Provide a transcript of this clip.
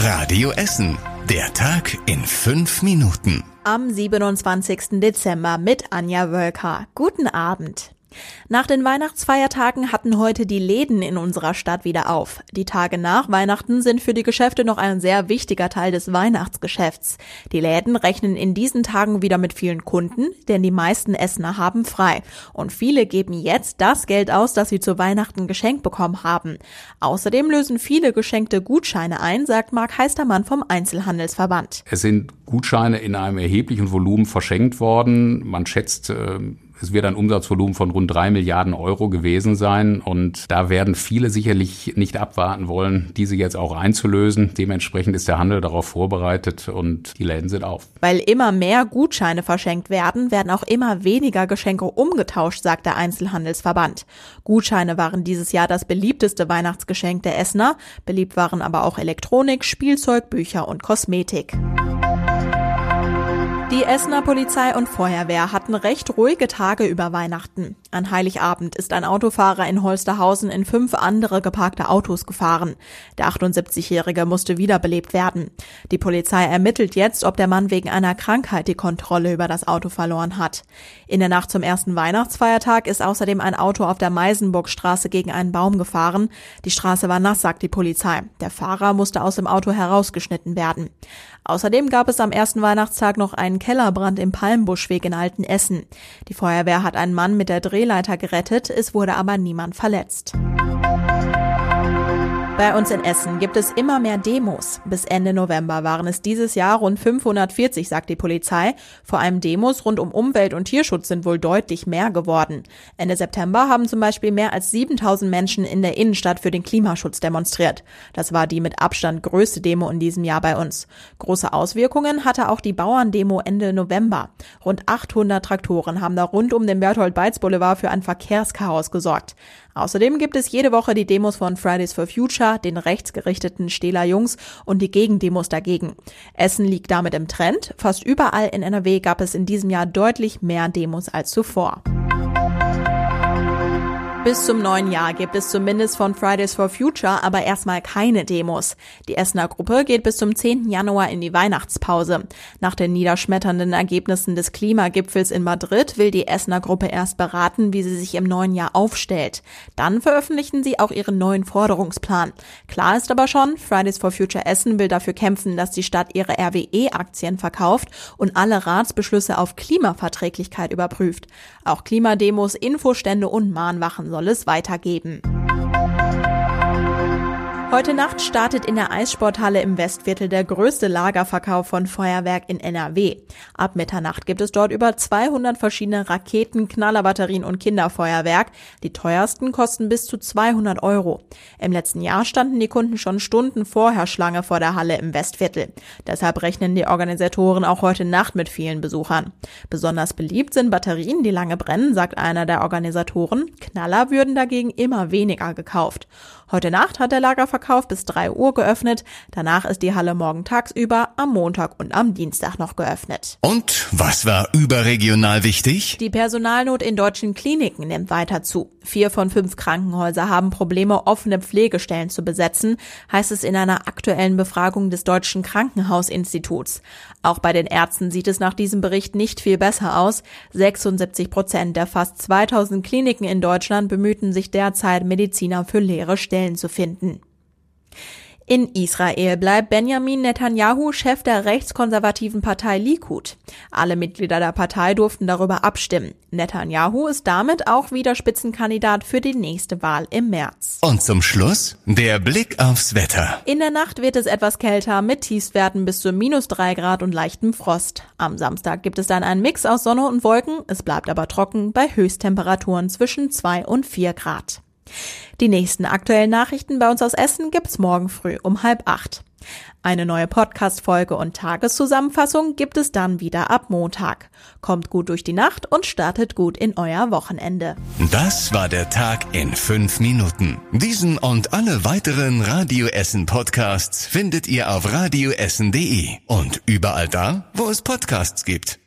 Radio Essen. Der Tag in fünf Minuten. Am 27. Dezember mit Anja Wölker. Guten Abend. Nach den Weihnachtsfeiertagen hatten heute die Läden in unserer Stadt wieder auf. Die Tage nach Weihnachten sind für die Geschäfte noch ein sehr wichtiger Teil des Weihnachtsgeschäfts. Die Läden rechnen in diesen Tagen wieder mit vielen Kunden, denn die meisten Essener haben frei. Und viele geben jetzt das Geld aus, das sie zu Weihnachten geschenkt bekommen haben. Außerdem lösen viele geschenkte Gutscheine ein, sagt Marc Heistermann vom Einzelhandelsverband. Es sind Gutscheine in einem erheblichen Volumen verschenkt worden. Man schätzt, äh, es wird ein Umsatzvolumen von rund drei Milliarden Euro gewesen sein. Und da werden viele sicherlich nicht abwarten wollen, diese jetzt auch einzulösen. Dementsprechend ist der Handel darauf vorbereitet und die Läden sind auf. Weil immer mehr Gutscheine verschenkt werden, werden auch immer weniger Geschenke umgetauscht, sagt der Einzelhandelsverband. Gutscheine waren dieses Jahr das beliebteste Weihnachtsgeschenk der Essener. Beliebt waren aber auch Elektronik, Spielzeug, Bücher und Kosmetik. Die Essener Polizei und Feuerwehr hatten recht ruhige Tage über Weihnachten. An Heiligabend ist ein Autofahrer in Holsterhausen in fünf andere geparkte Autos gefahren. Der 78-Jährige musste wiederbelebt werden. Die Polizei ermittelt jetzt, ob der Mann wegen einer Krankheit die Kontrolle über das Auto verloren hat. In der Nacht zum ersten Weihnachtsfeiertag ist außerdem ein Auto auf der Meisenburgstraße gegen einen Baum gefahren. Die Straße war nass, sagt die Polizei. Der Fahrer musste aus dem Auto herausgeschnitten werden. Außerdem gab es am ersten Weihnachtstag noch einen Kellerbrand im Palmbuschweg in Altenessen. Die Feuerwehr hat einen Mann mit der Drehleiter gerettet, es wurde aber niemand verletzt. Bei uns in Essen gibt es immer mehr Demos. Bis Ende November waren es dieses Jahr rund 540, sagt die Polizei. Vor allem Demos rund um Umwelt- und Tierschutz sind wohl deutlich mehr geworden. Ende September haben zum Beispiel mehr als 7000 Menschen in der Innenstadt für den Klimaschutz demonstriert. Das war die mit Abstand größte Demo in diesem Jahr bei uns. Große Auswirkungen hatte auch die Bauerndemo Ende November. Rund 800 Traktoren haben da rund um den Berthold-Beitz Boulevard für ein Verkehrschaos gesorgt. Außerdem gibt es jede Woche die Demos von Fridays for Future, den rechtsgerichteten Stehler Jungs und die Gegendemos dagegen. Essen liegt damit im Trend. Fast überall in NRW gab es in diesem Jahr deutlich mehr Demos als zuvor. Bis zum neuen Jahr gibt es zumindest von Fridays for Future aber erstmal keine Demos. Die Essener Gruppe geht bis zum 10. Januar in die Weihnachtspause. Nach den niederschmetternden Ergebnissen des Klimagipfels in Madrid will die Essener Gruppe erst beraten, wie sie sich im neuen Jahr aufstellt. Dann veröffentlichen sie auch ihren neuen Forderungsplan. Klar ist aber schon, Fridays for Future Essen will dafür kämpfen, dass die Stadt ihre RWE-Aktien verkauft und alle Ratsbeschlüsse auf Klimaverträglichkeit überprüft. Auch Klimademos, Infostände und Mahnwachen soll es weitergeben. Heute Nacht startet in der Eissporthalle im Westviertel der größte Lagerverkauf von Feuerwerk in NRW. Ab Mitternacht gibt es dort über 200 verschiedene Raketen, Knallerbatterien und Kinderfeuerwerk. Die teuersten kosten bis zu 200 Euro. Im letzten Jahr standen die Kunden schon Stunden vorher Schlange vor der Halle im Westviertel. Deshalb rechnen die Organisatoren auch heute Nacht mit vielen Besuchern. Besonders beliebt sind Batterien, die lange brennen, sagt einer der Organisatoren. Knaller würden dagegen immer weniger gekauft. Heute Nacht hat der Lagerverkauf bis 3 Uhr geöffnet. Danach ist die Halle morgen tagsüber, am Montag und am Dienstag noch geöffnet. Und was war überregional wichtig? Die Personalnot in deutschen Kliniken nimmt weiter zu. Vier von fünf Krankenhäuser haben Probleme, offene Pflegestellen zu besetzen, heißt es in einer aktuellen Befragung des Deutschen Krankenhausinstituts. Auch bei den Ärzten sieht es nach diesem Bericht nicht viel besser aus. 76 Prozent der fast 2000 Kliniken in Deutschland bemühten sich derzeit, Mediziner für leere Stellen zu finden. In Israel bleibt Benjamin Netanyahu Chef der rechtskonservativen Partei Likud. Alle Mitglieder der Partei durften darüber abstimmen. Netanyahu ist damit auch wieder Spitzenkandidat für die nächste Wahl im März. Und zum Schluss der Blick aufs Wetter. In der Nacht wird es etwas kälter mit Tiefstwerten bis zu minus drei Grad und leichtem Frost. Am Samstag gibt es dann einen Mix aus Sonne und Wolken. Es bleibt aber trocken bei Höchsttemperaturen zwischen zwei und vier Grad. Die nächsten aktuellen Nachrichten bei uns aus Essen gibt's morgen früh um halb acht. Eine neue Podcast-Folge und Tageszusammenfassung gibt es dann wieder ab Montag. Kommt gut durch die Nacht und startet gut in euer Wochenende. Das war der Tag in fünf Minuten. Diesen und alle weiteren Radio Essen Podcasts findet ihr auf radioessen.de und überall da, wo es Podcasts gibt.